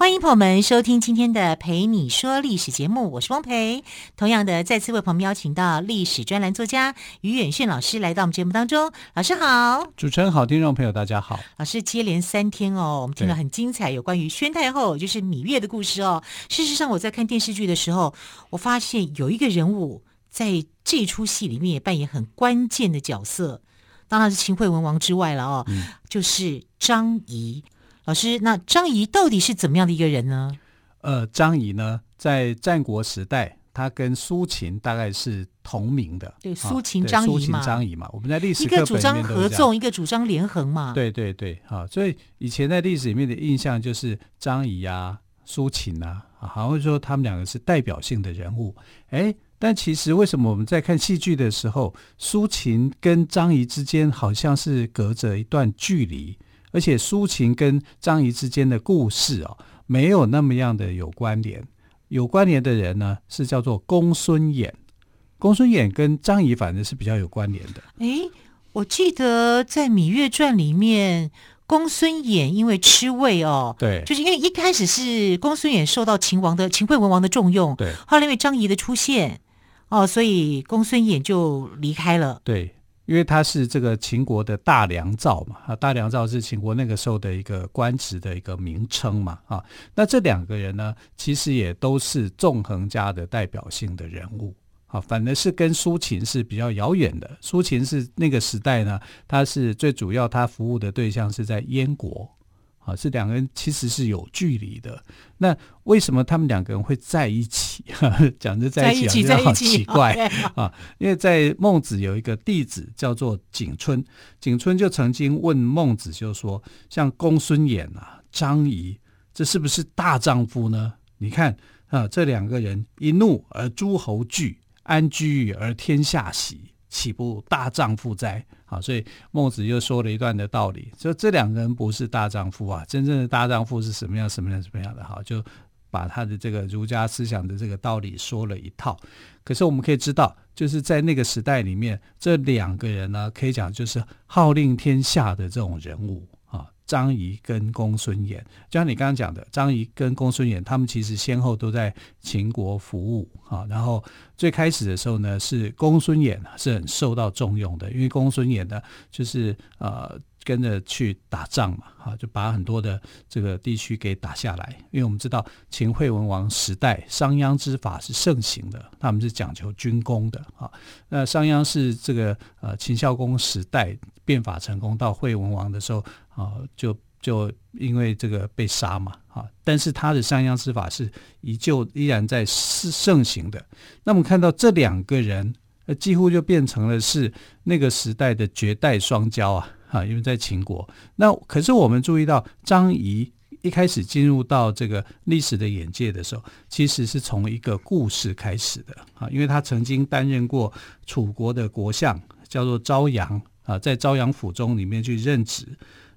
欢迎朋友们收听今天的《陪你说历史》节目，我是汪培。同样的，再次为朋友们邀请到历史专栏作家于远炫老师来到我们节目当中。老师好，主持人好，听众朋友大家好。老师接连三天哦，我们听了很精彩有关于宣太后，就是芈月的故事哦。事实上，我在看电视剧的时候，我发现有一个人物在这出戏里面也扮演很关键的角色，当然是秦惠文王之外了哦，嗯、就是张仪。老师，那张仪到底是怎么样的一个人呢？呃，张仪呢，在战国时代，他跟苏秦大概是同名的。对，苏秦张仪嘛。苏秦张仪嘛，我们在历史一个主张合纵，一个主张连横嘛。对对对，好，所以以前在历史里面的印象就是张仪啊、苏秦啊，好像说他们两个是代表性的人物。哎，但其实为什么我们在看戏剧的时候，苏秦跟张仪之间好像是隔着一段距离？而且苏秦跟张仪之间的故事哦，没有那么样的有关联。有关联的人呢，是叫做公孙衍。公孙衍跟张仪反正是比较有关联的。诶，我记得在《芈月传》里面，公孙衍因为吃味哦，对，就是因为一开始是公孙衍受到秦王的秦惠文王的重用，对，后来因为张仪的出现，哦，所以公孙衍就离开了。对。因为他是这个秦国的大良造嘛，啊，大良造是秦国那个时候的一个官职的一个名称嘛，啊，那这两个人呢，其实也都是纵横家的代表性的人物，啊，反而是跟苏秦是比较遥远的。苏秦是那个时代呢，他是最主要，他服务的对象是在燕国。啊，这两个人其实是有距离的。那为什么他们两个人会在一起？讲着在一起，好像好奇怪 啊！因为在孟子有一个弟子叫做景春，景春就曾经问孟子，就说：像公孙衍啊、张仪，这是不是大丈夫呢？你看啊，这两个人一怒而诸侯惧，安居而天下喜。岂不大丈夫哉？好，所以孟子又说了一段的道理，说这两个人不是大丈夫啊，真正的大丈夫是什么样？什么样？什么样的？哈，就把他的这个儒家思想的这个道理说了一套。可是我们可以知道，就是在那个时代里面，这两个人呢，可以讲就是号令天下的这种人物。啊张仪跟公孙衍，就像你刚刚讲的，张仪跟公孙衍，他们其实先后都在秦国服务啊。然后最开始的时候呢，是公孙衍是很受到重用的，因为公孙衍呢，就是呃跟着去打仗嘛，哈，就把很多的这个地区给打下来。因为我们知道秦惠文王时代商鞅之法是盛行的，他们是讲求军功的啊。那商鞅是这个呃秦孝公时代变法成功，到惠文王的时候。啊，就就因为这个被杀嘛，啊，但是他的商鞅之法是依旧依然在盛行的。那么看到这两个人，几乎就变成了是那个时代的绝代双骄啊，啊，因为在秦国。那可是我们注意到张仪一开始进入到这个历史的眼界的时候，其实是从一个故事开始的啊，因为他曾经担任过楚国的国相，叫做昭阳啊，在昭阳府中里面去任职。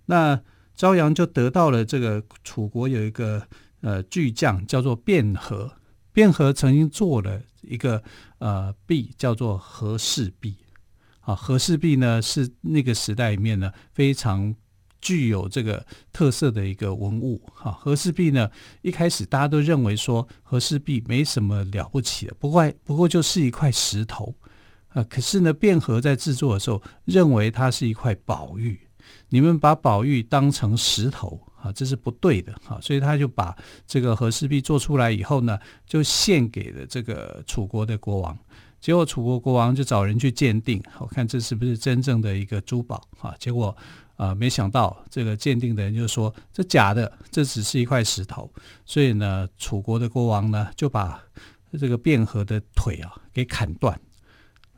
那昭阳就得到了这个楚国有一个呃巨匠叫做卞和，卞和曾经做了一个呃璧叫做和氏璧，啊和氏璧呢是那个时代里面呢非常具有这个特色的一个文物，哈和氏璧呢一开始大家都认为说和氏璧没什么了不起的，不过不过就是一块石头，啊可是呢卞和在制作的时候认为它是一块宝玉。你们把宝玉当成石头啊，这是不对的啊！所以他就把这个和氏璧做出来以后呢，就献给了这个楚国的国王。结果楚国国王就找人去鉴定，我看这是不是真正的一个珠宝啊？结果啊，没想到这个鉴定的人就说这假的，这只是一块石头。所以呢，楚国的国王呢就把这个卞和的腿啊给砍断，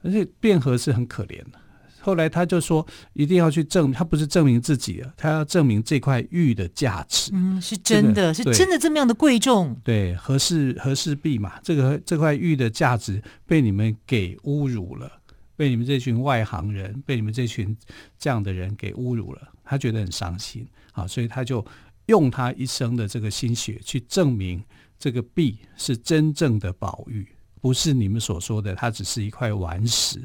而且卞和是很可怜的。后来他就说，一定要去证，他不是证明自己了，他要证明这块玉的价值。嗯，是真的，这个、是真的这么样的贵重。对，和氏和氏璧嘛，这个这块玉的价值被你们给侮辱了，被你们这群外行人，被你们这群这样的人给侮辱了，他觉得很伤心啊，所以他就用他一生的这个心血去证明这个币是真正的宝玉，不是你们所说的它只是一块顽石。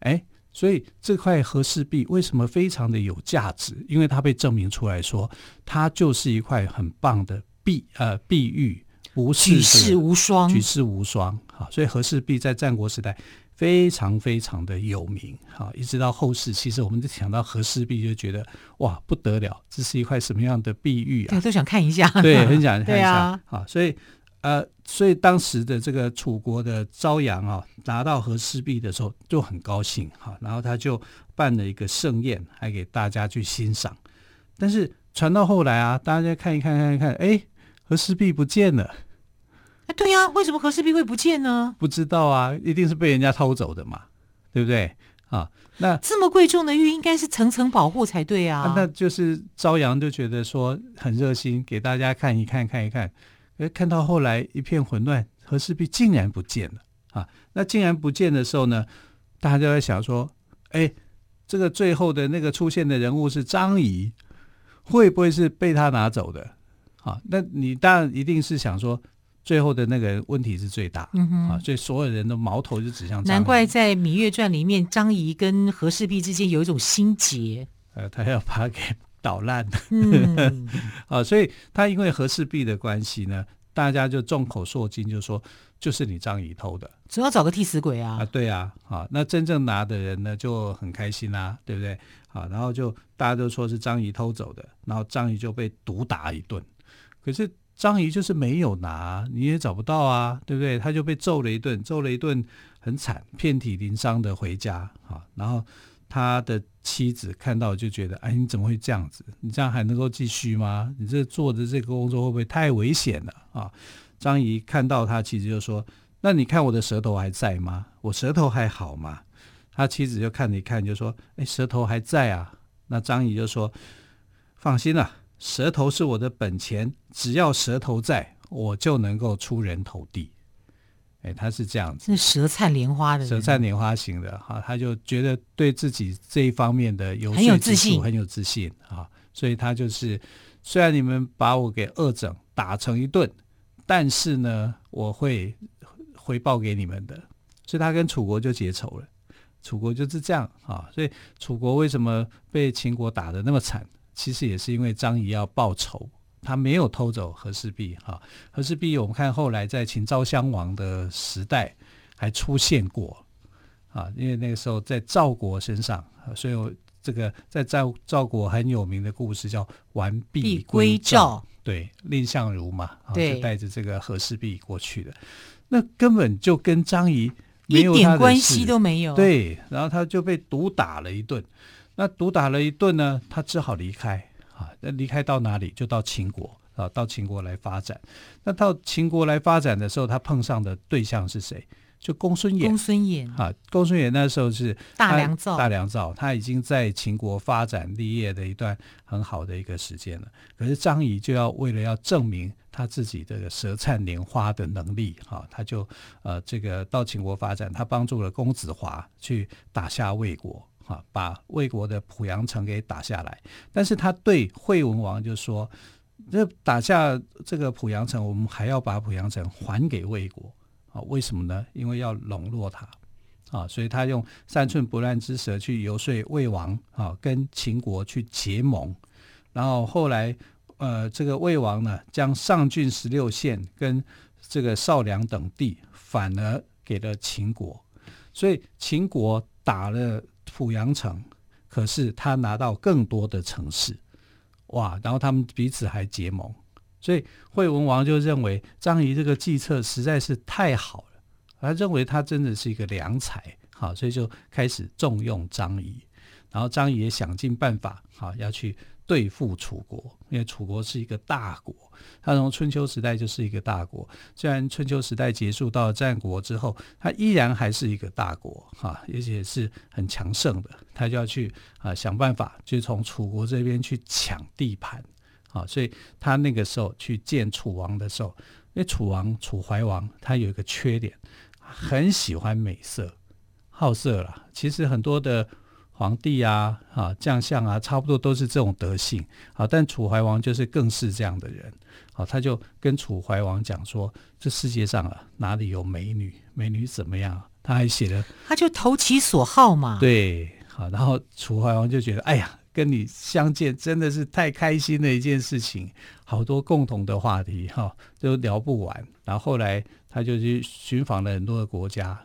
哎，所以这块和氏璧为什么非常的有价值？因为它被证明出来说，它就是一块很棒的璧，呃，碧玉，不是举世无双，举世无双。好，所以和氏璧在战国时代。非常非常的有名啊！一直到后世，其实我们就想到和氏璧，就觉得哇不得了，这是一块什么样的碧玉啊？都想看一下，对，很想看一下啊，啊！所以呃，所以当时的这个楚国的昭阳啊，拿到和氏璧的时候就很高兴哈，然后他就办了一个盛宴，还给大家去欣赏。但是传到后来啊，大家看一看，看一看，哎，和氏璧不见了。对呀、啊，为什么和氏璧会不见呢？不知道啊，一定是被人家偷走的嘛，对不对？啊，那这么贵重的玉应该是层层保护才对啊。啊那就是朝阳就觉得说很热心，给大家看一看，看一看。哎，看到后来一片混乱，和氏璧竟然不见了啊！那竟然不见的时候呢，大家就在想说，哎，这个最后的那个出现的人物是张仪，会不会是被他拿走的？啊，那你当然一定是想说。最后的那个问题是最大，嗯哼啊，所以所有人的矛头就指向张仪。难怪在《芈月传》里面，张仪跟和氏璧之间有一种心结。呃，他要把它给捣烂。嗯，啊，所以他因为和氏璧的关系呢，大家就众口铄金，就说就是你张仪偷的，总要找个替死鬼啊。啊，对啊，啊，那真正拿的人呢就很开心啦，对不对？啊，然后就大家都说是张仪偷走的，然后张仪就被毒打一顿，可是。张仪就是没有拿，你也找不到啊，对不对？他就被揍了一顿，揍了一顿很惨，遍体鳞伤的回家啊。然后他的妻子看到就觉得，哎，你怎么会这样子？你这样还能够继续吗？你这做的这个工作会不会太危险了啊？张仪看到他妻子就说：“那你看我的舌头还在吗？我舌头还好吗？”他妻子就看了一看，就说：“哎，舌头还在啊。”那张仪就说：“放心了。”舌头是我的本钱，只要舌头在，我就能够出人头地。哎，他是这样子，是舌灿莲花的，舌灿莲花型的哈，他就觉得对自己这一方面的有很有自信，很有自信啊，所以他就是，虽然你们把我给恶整打成一顿，但是呢，我会回报给你们的。所以他跟楚国就结仇了，楚国就是这样啊，所以楚国为什么被秦国打得那么惨？其实也是因为张仪要报仇，他没有偷走和氏璧哈。和氏璧我们看后来在秦昭襄王的时代还出现过啊，因为那个时候在赵国身上，所以我这个在赵赵国很有名的故事叫完璧归赵，对，蔺相如嘛，对，就带着这个和氏璧过去的，那根本就跟张仪没有一点关系都没有，对，然后他就被毒打了一顿。那毒打了一顿呢，他只好离开啊。那离开到哪里？就到秦国啊，到秦国来发展。那到秦国来发展的时候，他碰上的对象是谁？就公孙衍。公孙衍啊，公孙衍那时候是大良造，大良造，他已经在秦国发展立业的一段很好的一个时间了。可是张仪就要为了要证明他自己这个舌灿莲花的能力啊，他就呃这个到秦国发展，他帮助了公子华去打下魏国。啊，把魏国的濮阳城给打下来，但是他对惠文王就说：“这打下这个濮阳城，我们还要把濮阳城还给魏国啊？为什么呢？因为要笼络他啊，所以他用三寸不烂之舌去游说魏王啊，跟秦国去结盟。然后后来，呃，这个魏王呢，将上郡十六县跟这个少梁等地反而给了秦国，所以秦国打了。濮阳城，可是他拿到更多的城市，哇！然后他们彼此还结盟，所以惠文王就认为张仪这个计策实在是太好了，他认为他真的是一个良才，好，所以就开始重用张仪，然后张仪也想尽办法，好要去。对付楚国，因为楚国是一个大国，他从春秋时代就是一个大国。虽然春秋时代结束到战国之后，他依然还是一个大国，哈，而且是很强盛的。他就要去啊想办法，就从楚国这边去抢地盘，啊，所以他那个时候去见楚王的时候，因为楚王楚怀王他有一个缺点，很喜欢美色。好色了。其实很多的皇帝啊、啊将相啊，差不多都是这种德性。好，但楚怀王就是更是这样的人。好，他就跟楚怀王讲说：“这世界上啊，哪里有美女？美女怎么样？”他还写了，他就投其所好嘛。对，好，然后楚怀王就觉得：“哎呀。”跟你相见真的是太开心的一件事情，好多共同的话题哈，都聊不完。然后后来他就去寻访了很多的国家，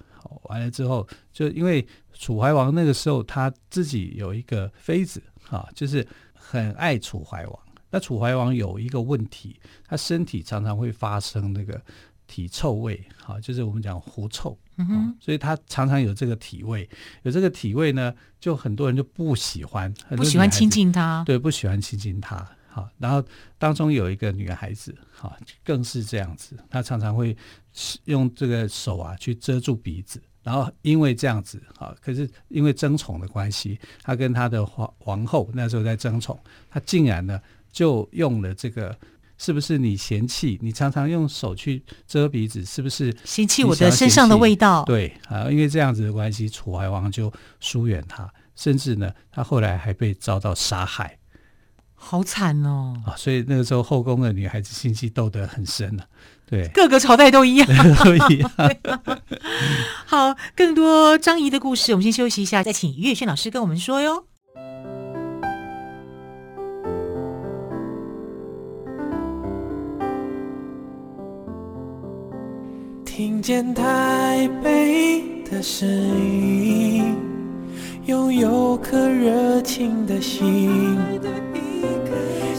完了之后，就因为楚怀王那个时候他自己有一个妃子哈，就是很爱楚怀王。那楚怀王有一个问题，他身体常常会发生那个。体臭味，啊，就是我们讲狐臭，嗯哼，所以他常常有这个体味，有这个体味呢，就很多人就不喜欢，不喜欢亲近他，对，不喜欢亲近他，好，然后当中有一个女孩子，好，更是这样子，她常常会用这个手啊去遮住鼻子，然后因为这样子，好，可是因为争宠的关系，她跟她的皇皇后那时候在争宠，她竟然呢就用了这个。是不是你嫌弃？你常常用手去遮鼻子，是不是嫌弃我的身上的味道？对啊，因为这样子的关系，楚怀王就疏远他，甚至呢，他后来还被遭到杀害，好惨哦！啊，所以那个时候后宫的女孩子心机斗得很深了，啊。对，各个朝代都一样，都一样。好，更多张仪的故事，我们先休息一下，再请于月轩老师跟我们说哟。听见台北的声音，拥有颗热情的心，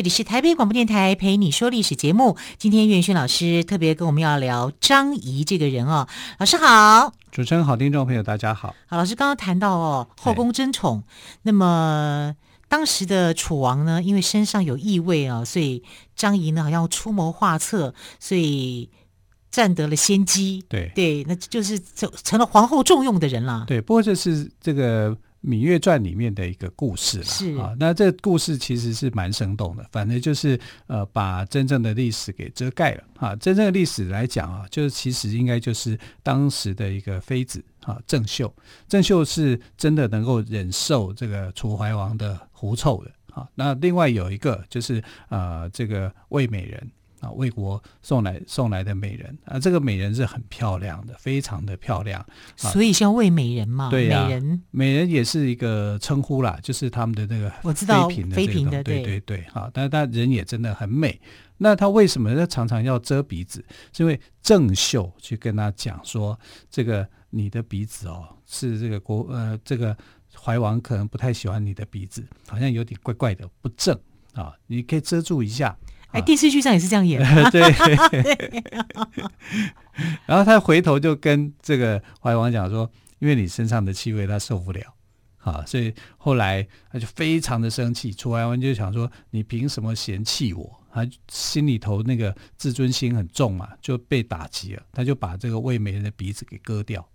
这里是台北广播电台陪你说历史节目。今天岳轩老师特别跟我们要聊张仪这个人哦。老师好，主持人好，听众朋友大家好。好，老师刚刚谈到哦，后宫争宠，那么当时的楚王呢，因为身上有异味啊，所以张仪呢好像出谋划策，所以占得了先机。对对，那就是成成了皇后重用的人了。对，不过这是这个。《芈月传》里面的一个故事了，是啊，那这故事其实是蛮生动的，反正就是呃，把真正的历史给遮盖了啊。真正的历史来讲啊，就是其实应该就是当时的一个妃子啊，郑袖。郑袖是真的能够忍受这个楚怀王的狐臭的啊。那另外有一个就是呃，这个魏美人。啊，魏国送来送来的美人啊，这个美人是很漂亮的，非常的漂亮，所以叫魏美人嘛。对呀、啊，美人美人也是一个称呼啦，就是他们的那个我知道妃嫔的这个，妃嫔的对对对，好，但是他人也真的很美。那他为什么他常常要遮鼻子？是因为郑袖去跟他讲说，这个你的鼻子哦，是这个国呃，这个怀王可能不太喜欢你的鼻子，好像有点怪怪的，不正啊，你可以遮住一下。哎，电视剧上也是这样演。对。然后他回头就跟这个怀王讲说：“因为你身上的气味，他受不了。”啊，所以后来他就非常的生气。楚怀王就想说：“你凭什么嫌弃我？”他心里头那个自尊心很重嘛，就被打击了。他就把这个魏美人的鼻子给割掉。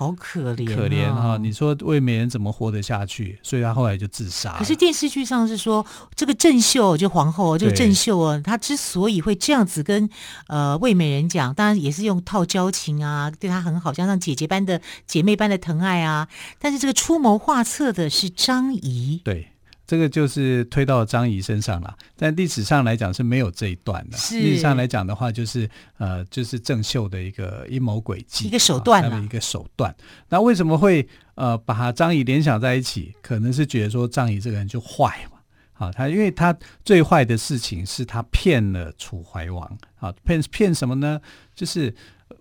好可怜，可怜哈！你说魏美人怎么活得下去？所以她后来就自杀。可是电视剧上是说，这个郑秀就皇后，这个郑秀啊，她之所以会这样子跟呃魏美人讲，当然也是用套交情啊，对她很好，加上姐姐般的姐妹般的疼爱啊。但是这个出谋划策的是张仪，对。这个就是推到张仪身上了，但历史上来讲是没有这一段的。历史上来讲的话，就是呃，就是郑袖的一个阴谋诡计，一个手段，他的一个手段。那为什么会呃把张仪联想在一起？可能是觉得说张仪这个人就坏嘛，啊，他因为他最坏的事情是他骗了楚怀王，啊，骗骗什么呢？就是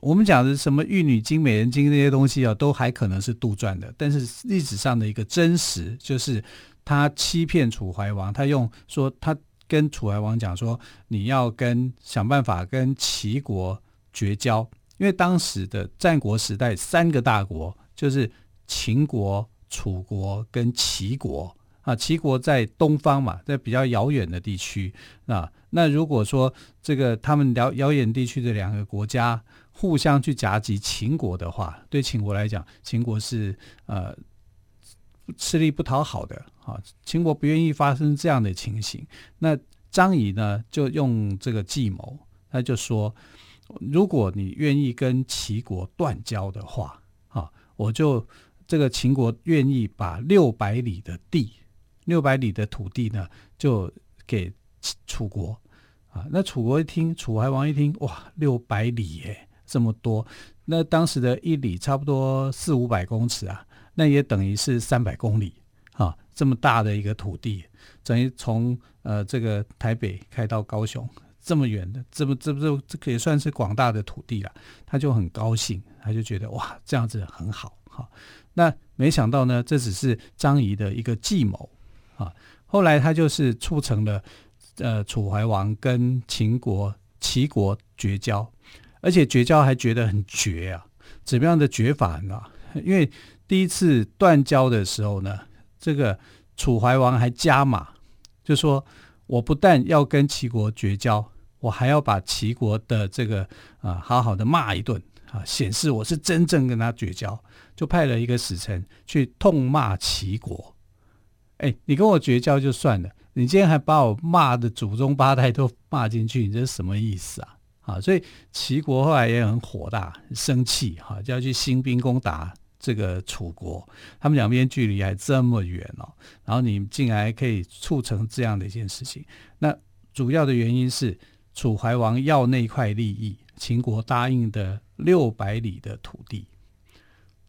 我们讲的什么玉女经、美人经这些东西啊，都还可能是杜撰的，但是历史上的一个真实就是。他欺骗楚怀王，他用说他跟楚怀王讲说，你要跟想办法跟齐国绝交，因为当时的战国时代三个大国就是秦国、楚国跟齐国啊。齐国在东方嘛，在比较遥远的地区啊。那如果说这个他们遥遥远地区的两个国家互相去夹击秦国的话，对秦国来讲，秦国是呃吃力不讨好的啊。秦国不愿意发生这样的情形。那张仪呢，就用这个计谋，他就说：如果你愿意跟齐国断交的话，啊，我就这个秦国愿意把六百里的地，六百里的土地呢，就给楚国啊。那楚国一听，楚怀王一听，哇，六百里耶，这么多，那当时的一里差不多四五百公尺啊，那也等于是三百公里，这么大的一个土地。等于从呃这个台北开到高雄这么远的，这不这不这这也算是广大的土地了，他就很高兴，他就觉得哇这样子很好哈。那没想到呢，这只是张仪的一个计谋啊。后来他就是促成了呃楚怀王跟秦国齐国绝交，而且绝交还觉得很绝啊，怎么样的绝法呢？因为第一次断交的时候呢，这个楚怀王还加码。就说我不但要跟齐国绝交，我还要把齐国的这个啊好好的骂一顿啊，显示我是真正跟他绝交。就派了一个使臣去痛骂齐国。哎，你跟我绝交就算了，你今天还把我骂的祖宗八代都骂进去，你这是什么意思啊？啊，所以齐国后来也很火大，很生气哈，就要去兴兵攻打。这个楚国，他们两边距离还这么远哦，然后你竟然可以促成这样的一件事情，那主要的原因是楚怀王要那块利益，秦国答应的六百里的土地，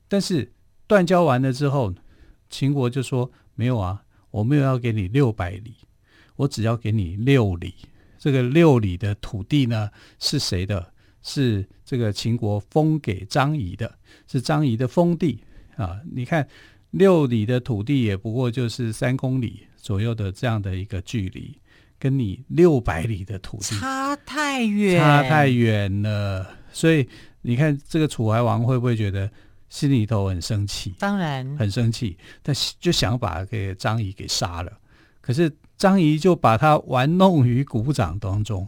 但是断交完了之后，秦国就说没有啊，我没有要给你六百里，我只要给你六里，这个六里的土地呢是谁的？是这个秦国封给张仪的，是张仪的封地啊！你看六里的土地也不过就是三公里左右的这样的一个距离，跟你六百里的土地差太远，差太远了。所以你看这个楚怀王会不会觉得心里头很生气？当然很生气，但就想把给张仪给杀了。可是张仪就把他玩弄于股掌当中。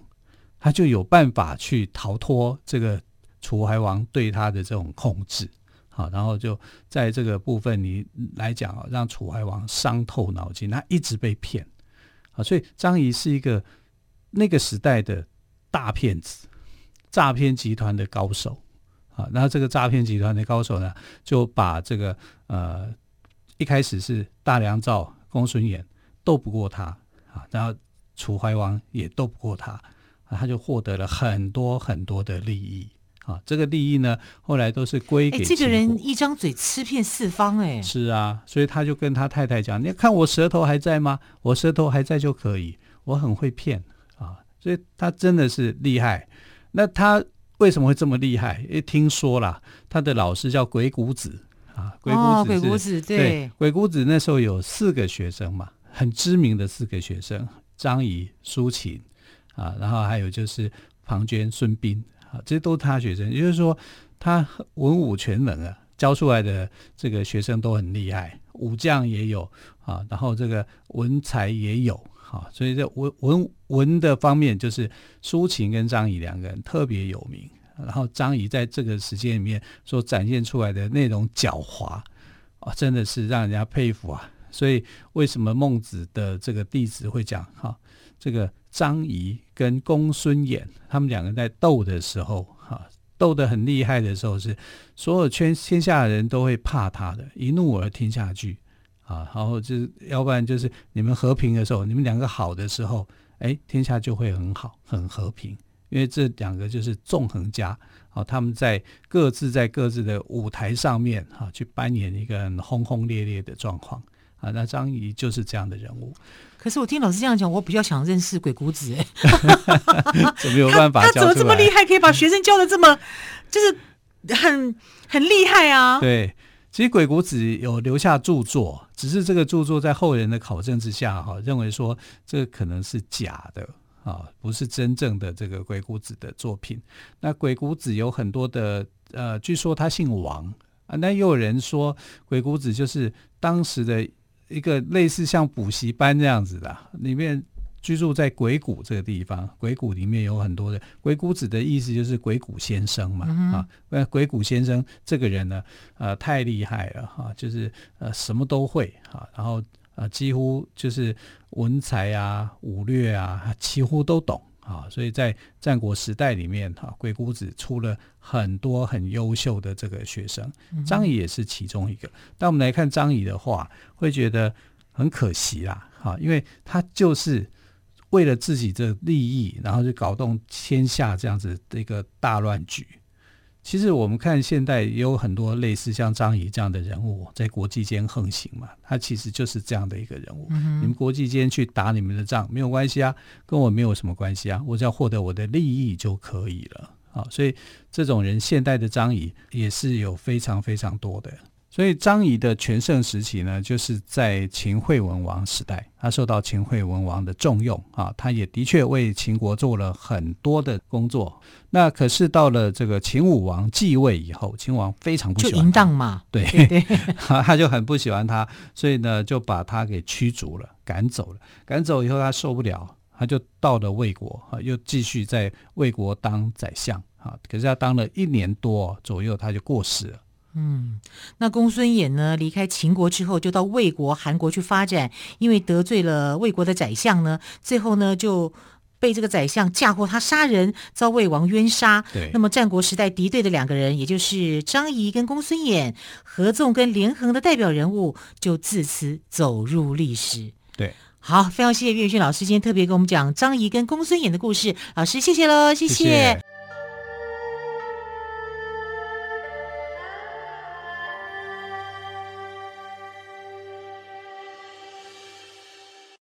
他就有办法去逃脱这个楚怀王对他的这种控制，好，然后就在这个部分你来讲啊，让楚怀王伤透脑筋，他一直被骗，啊，所以张仪是一个那个时代的大骗子，诈骗集团的高手，啊，那这个诈骗集团的高手呢，就把这个呃一开始是大良造、公孙衍斗不过他，啊，然后楚怀王也斗不过他。他就获得了很多很多的利益啊！这个利益呢，后来都是归给这个人一张嘴吃遍四方哎。是啊，所以他就跟他太太讲：“你看我舌头还在吗？我舌头还在就可以，我很会骗啊！”所以他真的是厉害。那他为什么会这么厉害？因为听说了，他的老师叫鬼谷子啊。鬼谷子，哦，鬼谷子对，对，鬼谷子那时候有四个学生嘛，很知名的四个学生：张仪、苏秦。啊，然后还有就是庞涓、孙膑啊，这些都是他学生。也就是说，他文武全能啊，教出来的这个学生都很厉害，武将也有啊，然后这个文才也有啊，所以这文文文的方面，就是苏秦跟张仪两个人特别有名。然后张仪在这个时间里面所展现出来的那种狡猾啊，真的是让人家佩服啊。所以为什么孟子的这个弟子会讲哈？这个张仪跟公孙衍，他们两个在斗的时候，哈，斗得很厉害的时候，是所有圈天下人都会怕他的，一怒而天下惧，啊，然后就是要不然就是你们和平的时候，你们两个好的时候，哎，天下就会很好，很和平，因为这两个就是纵横家，啊，他们在各自在各自的舞台上面，哈，去扮演一个很轰轰烈烈的状况。啊，那张仪就是这样的人物。可是我听老师这样讲，我比较想认识鬼谷子哎。怎么有办法？他怎么这么厉害，可以把学生教的这么，就是很很厉害啊？对，其实鬼谷子有留下著作，只是这个著作在后人的考证之下，哈，认为说这个可能是假的啊，不是真正的这个鬼谷子的作品。那鬼谷子有很多的呃，据说他姓王啊，那又有人说鬼谷子就是当时的一个类似像补习班这样子的，里面。居住在鬼谷这个地方，鬼谷里面有很多的鬼谷子的意思就是鬼谷先生嘛、嗯、啊，那鬼谷先生这个人呢，呃，太厉害了哈、啊，就是呃什么都会哈、啊，然后呃几乎就是文才啊、武略啊，几乎都懂啊，所以在战国时代里面哈、啊，鬼谷子出了很多很优秀的这个学生，张仪也是其中一个。但我们来看张仪的话，会觉得很可惜啦，哈、啊，因为他就是。为了自己的利益，然后就搞动天下这样子的一个大乱局。其实我们看现代也有很多类似像张仪这样的人物在国际间横行嘛，他其实就是这样的一个人物。嗯、你们国际间去打你们的仗没有关系啊，跟我没有什么关系啊，我只要获得我的利益就可以了啊。所以这种人，现代的张仪也是有非常非常多的。所以张仪的全盛时期呢，就是在秦惠文王时代，他受到秦惠文王的重用啊，他也的确为秦国做了很多的工作。那可是到了这个秦武王继位以后，秦王非常不喜欢他，就淫荡嘛，对 他就很不喜欢他，所以呢就把他给驱逐了，赶走了。赶走以后他受不了，他就到了魏国啊，又继续在魏国当宰相啊。可是他当了一年多左右，他就过世了。嗯，那公孙衍呢？离开秦国之后，就到魏国、韩国去发展。因为得罪了魏国的宰相呢，最后呢就被这个宰相嫁祸他杀人，遭魏王冤杀。对，那么战国时代敌对的两个人，也就是张仪跟公孙衍，合纵跟连横的代表人物，就自此走入历史。对，好，非常谢谢岳轩老师今天特别跟我们讲张仪跟公孙衍的故事。老师，谢谢喽，谢谢。谢谢。